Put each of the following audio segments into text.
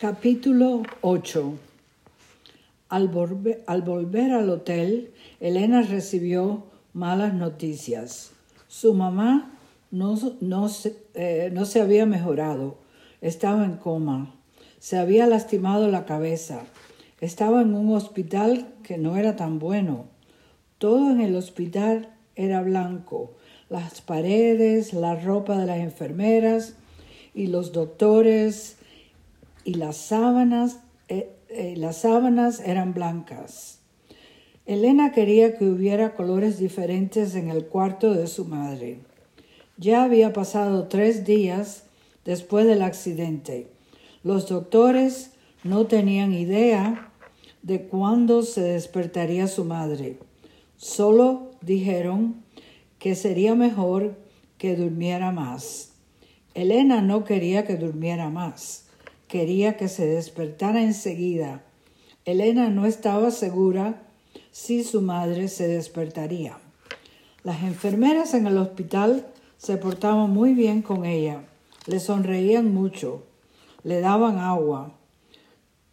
Capítulo 8 al, volver al hotel, Elena recibió malas noticias. Su mamá no, eh, no se había mejorado, estaba en coma, se había lastimado la cabeza, estaba en un hospital que no era tan bueno. Todo en el hospital era blanco, las paredes, la ropa de las enfermeras y los doctores y las sábanas, eh, eh, las sábanas eran blancas. Elena quería que hubiera colores diferentes en el cuarto de su madre. Ya había pasado tres días después del accidente. Los doctores no tenían idea de cuándo se despertaría su madre. Solo dijeron que sería mejor que durmiera más. Elena no quería que durmiera más quería que se despertara enseguida. Elena no estaba segura si su madre se despertaría. Las enfermeras en el hospital se portaban muy bien con ella, le sonreían mucho, le daban agua.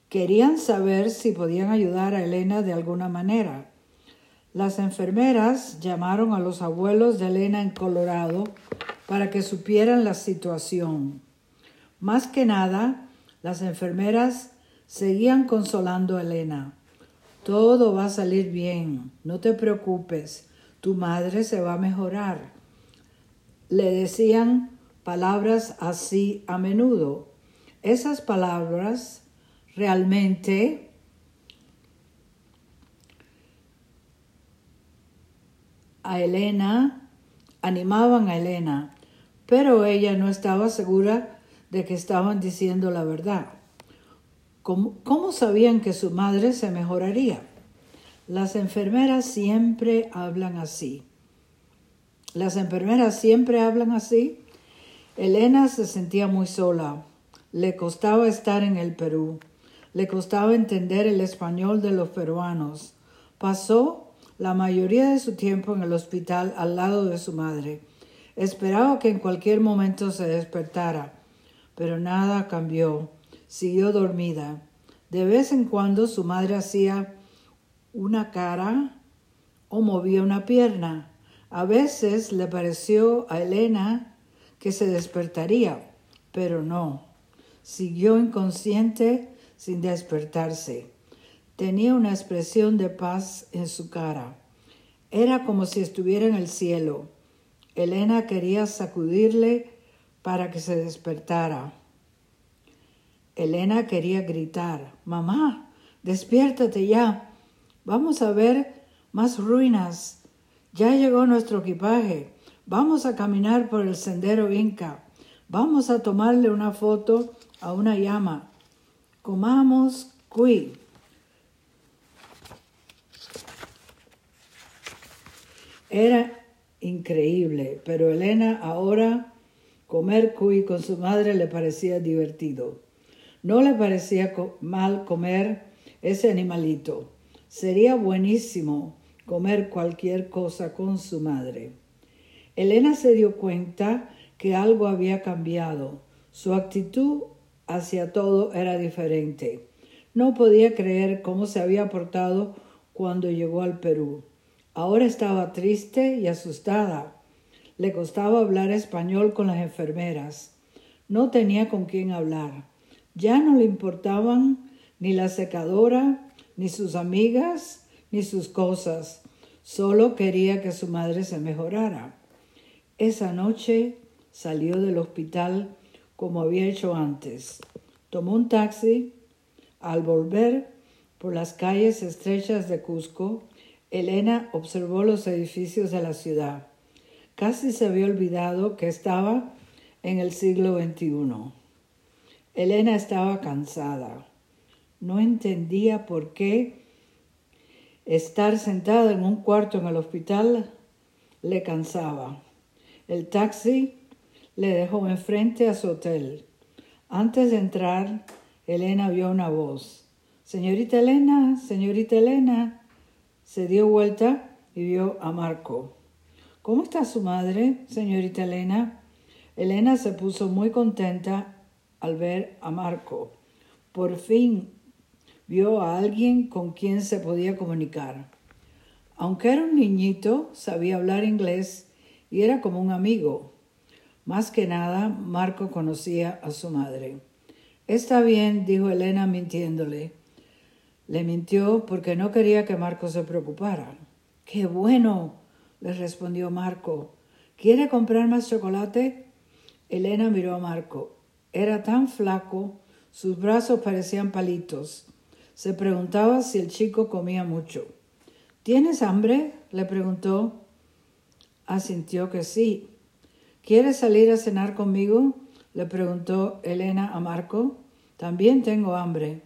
Querían saber si podían ayudar a Elena de alguna manera. Las enfermeras llamaron a los abuelos de Elena en Colorado para que supieran la situación. Más que nada, las enfermeras seguían consolando a Elena. Todo va a salir bien, no te preocupes, tu madre se va a mejorar. Le decían palabras así a menudo. Esas palabras realmente a Elena, animaban a Elena, pero ella no estaba segura de que estaban diciendo la verdad. ¿Cómo, sabían que su madre se mejoraría? Las enfermeras siempre hablan así. Las enfermeras siempre hablan así. Elena se sentía muy sola. Le costaba estar en el Perú. Le costaba entender el español de los peruanos. Pasó la mayoría de su tiempo en el hospital al lado de su madre. Esperaba que en cualquier momento se despertara pero nada cambió. Siguió dormida. De vez en cuando su madre hacía una cara o movía una pierna. A veces le pareció a Elena que se despertaría, pero no. Siguió inconsciente sin despertarse. Tenía una expresión de paz en su cara. Era como si estuviera en el cielo. Elena quería sacudirle para que se despertara. Elena quería gritar, Mamá, despiértate ya. Vamos a ver más ruinas. Ya llegó nuestro equipaje. Vamos a caminar por el sendero Inca. Vamos a tomarle una foto a una llama. Comamos cuy. Era increíble, pero Elena ahora Comer cuy con su madre le parecía divertido. No le parecía mal comer ese animalito. Sería buenísimo comer cualquier cosa con su madre. Elena se dio cuenta que algo había cambiado. Su actitud hacia todo era diferente. No podía creer cómo se había portado cuando llegó al Perú. Ahora estaba triste y asustada. Le costaba hablar español con las enfermeras. No tenía con quién hablar. Ya no le importaban ni la secadora, ni sus amigas, ni sus cosas. Solo quería que su madre se mejorara. Esa noche salió del hospital como había hecho antes. Tomó un taxi. Al volver por las calles estrechas de Cusco, Elena observó los edificios de la ciudad. Casi se había olvidado que estaba en el siglo XXI. Elena estaba cansada. No entendía por qué estar sentada en un cuarto en el hospital le cansaba. El taxi le dejó enfrente a su hotel. Antes de entrar, Elena vio una voz. Señorita Elena, señorita Elena. Se dio vuelta y vio a Marco. ¿Cómo está su madre, señorita Elena? Elena se puso muy contenta al ver a Marco. Por fin vio a alguien con quien se podía comunicar. Aunque era un niñito, sabía hablar inglés y era como un amigo. Más que nada, Marco conocía a su madre. Está bien, dijo Elena mintiéndole. Le mintió porque no quería que Marco se preocupara. ¡Qué bueno! Le respondió Marco. ¿Quiere comprar más chocolate? Elena miró a Marco. Era tan flaco, sus brazos parecían palitos. Se preguntaba si el chico comía mucho. ¿Tienes hambre? le preguntó. Asintió que sí. ¿Quieres salir a cenar conmigo? le preguntó Elena a Marco. También tengo hambre.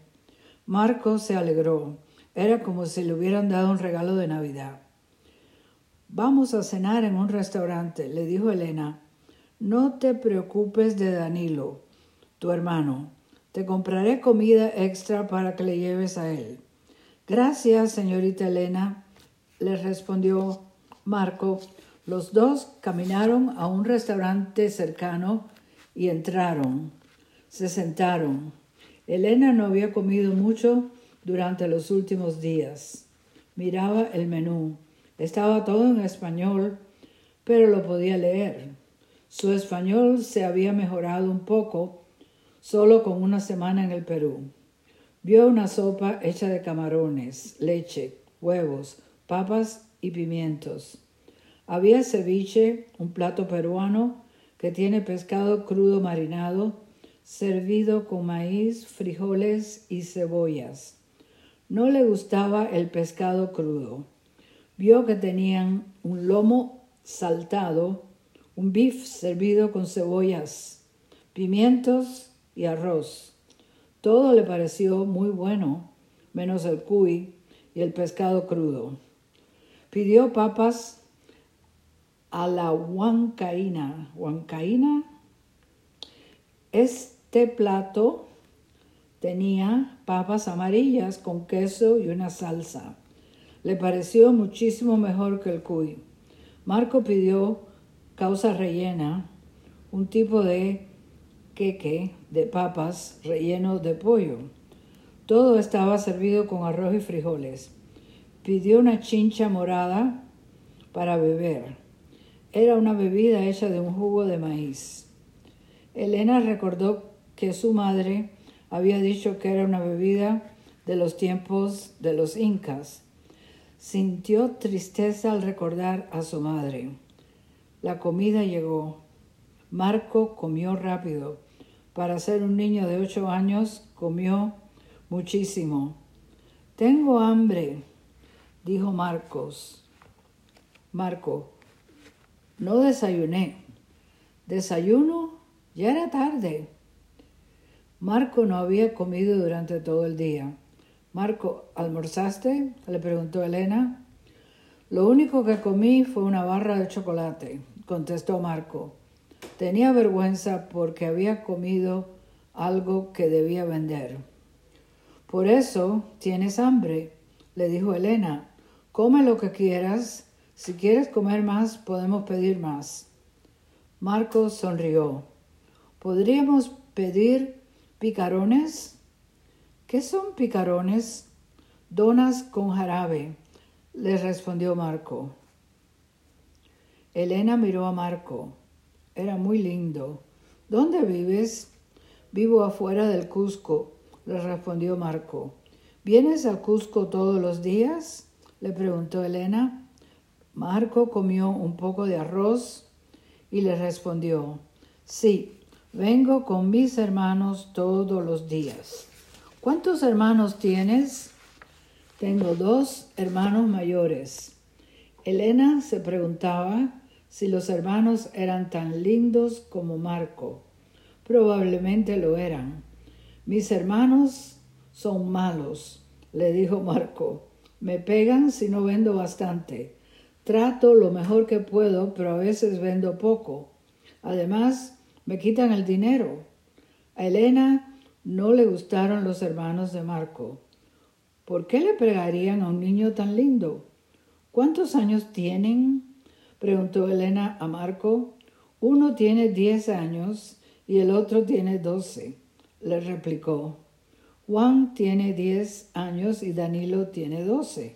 Marco se alegró. Era como si le hubieran dado un regalo de Navidad. Vamos a cenar en un restaurante, le dijo Elena. No te preocupes de Danilo, tu hermano. Te compraré comida extra para que le lleves a él. Gracias, señorita Elena, le respondió Marco. Los dos caminaron a un restaurante cercano y entraron. Se sentaron. Elena no había comido mucho durante los últimos días. Miraba el menú. Estaba todo en español, pero lo podía leer. Su español se había mejorado un poco solo con una semana en el Perú. Vio una sopa hecha de camarones, leche, huevos, papas y pimientos. Había ceviche, un plato peruano que tiene pescado crudo marinado, servido con maíz, frijoles y cebollas. No le gustaba el pescado crudo vio que tenían un lomo saltado, un bif servido con cebollas, pimientos y arroz. Todo le pareció muy bueno, menos el cuy y el pescado crudo. Pidió papas a la huancaína. ¿Huancaína? Este plato tenía papas amarillas con queso y una salsa. Le pareció muchísimo mejor que el cuy. Marco pidió causa rellena, un tipo de queque de papas relleno de pollo. Todo estaba servido con arroz y frijoles. Pidió una chincha morada para beber. Era una bebida hecha de un jugo de maíz. Elena recordó que su madre había dicho que era una bebida de los tiempos de los incas Sintió tristeza al recordar a su madre. La comida llegó. Marco comió rápido. Para ser un niño de ocho años, comió muchísimo. Tengo hambre, dijo Marcos. Marco, no desayuné. ¿Desayuno? Ya era tarde. Marco no había comido durante todo el día. Marco, ¿almorzaste? le preguntó Elena. Lo único que comí fue una barra de chocolate, contestó Marco. Tenía vergüenza porque había comido algo que debía vender. Por eso tienes hambre, le dijo Elena. Come lo que quieras. Si quieres comer más, podemos pedir más. Marco sonrió. ¿Podríamos pedir picarones? ¿Qué son picarones? Donas con jarabe, le respondió Marco. Elena miró a Marco. Era muy lindo. ¿Dónde vives? Vivo afuera del Cusco, le respondió Marco. ¿Vienes al Cusco todos los días? le preguntó Elena. Marco comió un poco de arroz y le respondió, sí, vengo con mis hermanos todos los días. ¿Cuántos hermanos tienes? Tengo dos hermanos mayores. Elena se preguntaba si los hermanos eran tan lindos como Marco. Probablemente lo eran. Mis hermanos son malos, le dijo Marco. Me pegan si no vendo bastante. Trato lo mejor que puedo, pero a veces vendo poco. Además, me quitan el dinero. A Elena no le gustaron los hermanos de Marco. ¿Por qué le pregarían a un niño tan lindo? ¿Cuántos años tienen? preguntó Elena a Marco. Uno tiene diez años y el otro tiene doce, le replicó. Juan tiene 10 años y Danilo tiene 12.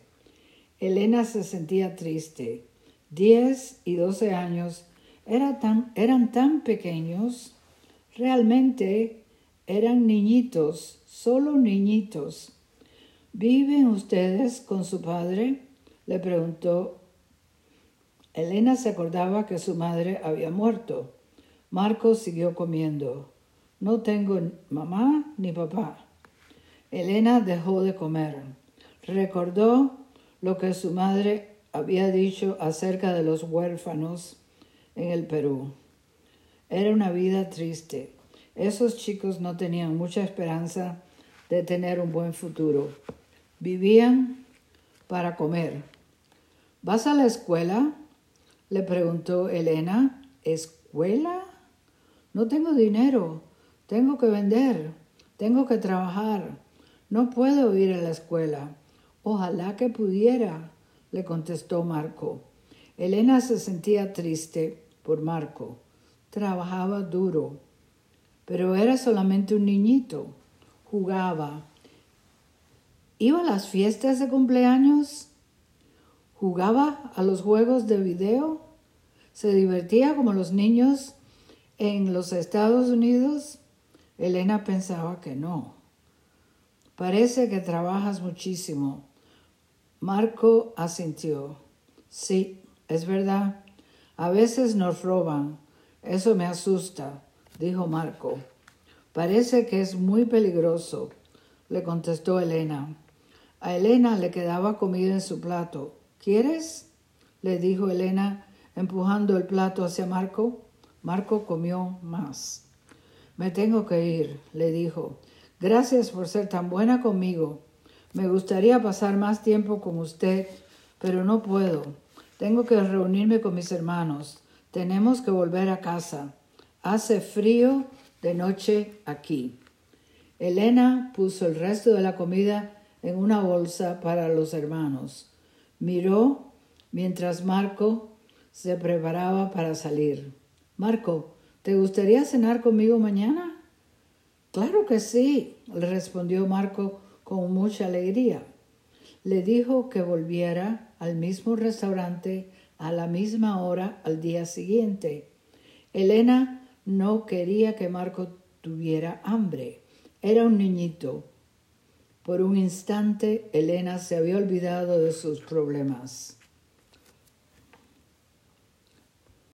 Elena se sentía triste. 10 y 12 años tan, eran tan pequeños. Realmente eran niñitos, solo niñitos. ¿Viven ustedes con su padre? le preguntó. Elena se acordaba que su madre había muerto. Marco siguió comiendo. No tengo mamá ni papá. Elena dejó de comer. Recordó lo que su madre había dicho acerca de los huérfanos en el Perú. Era una vida triste. Esos chicos no tenían mucha esperanza de tener un buen futuro. Vivían para comer. ¿Vas a la escuela? le preguntó Elena. ¿Escuela? No tengo dinero. Tengo que vender. Tengo que trabajar. No puedo ir a la escuela. Ojalá que pudiera, le contestó Marco. Elena se sentía triste por Marco. Trabajaba duro, pero era solamente un niñito. Jugaba. ¿Iba a las fiestas de cumpleaños? ¿Jugaba a los juegos de video? ¿Se divertía como los niños en los Estados Unidos? Elena pensaba que no. Parece que trabajas muchísimo. Marco asintió. Sí, es verdad. A veces nos roban. Eso me asusta, dijo Marco. Parece que es muy peligroso, le contestó Elena. A Elena le quedaba comida en su plato. ¿Quieres? le dijo Elena, empujando el plato hacia Marco. Marco comió más. Me tengo que ir, le dijo. Gracias por ser tan buena conmigo. Me gustaría pasar más tiempo con usted, pero no puedo. Tengo que reunirme con mis hermanos. Tenemos que volver a casa. Hace frío de noche aquí. Elena puso el resto de la comida en una bolsa para los hermanos. Miró mientras Marco se preparaba para salir. Marco, ¿te gustaría cenar conmigo mañana? Claro que sí, le respondió Marco con mucha alegría. Le dijo que volviera al mismo restaurante a la misma hora al día siguiente. Elena no quería que Marco tuviera hambre. Era un niñito. Por un instante Elena se había olvidado de sus problemas.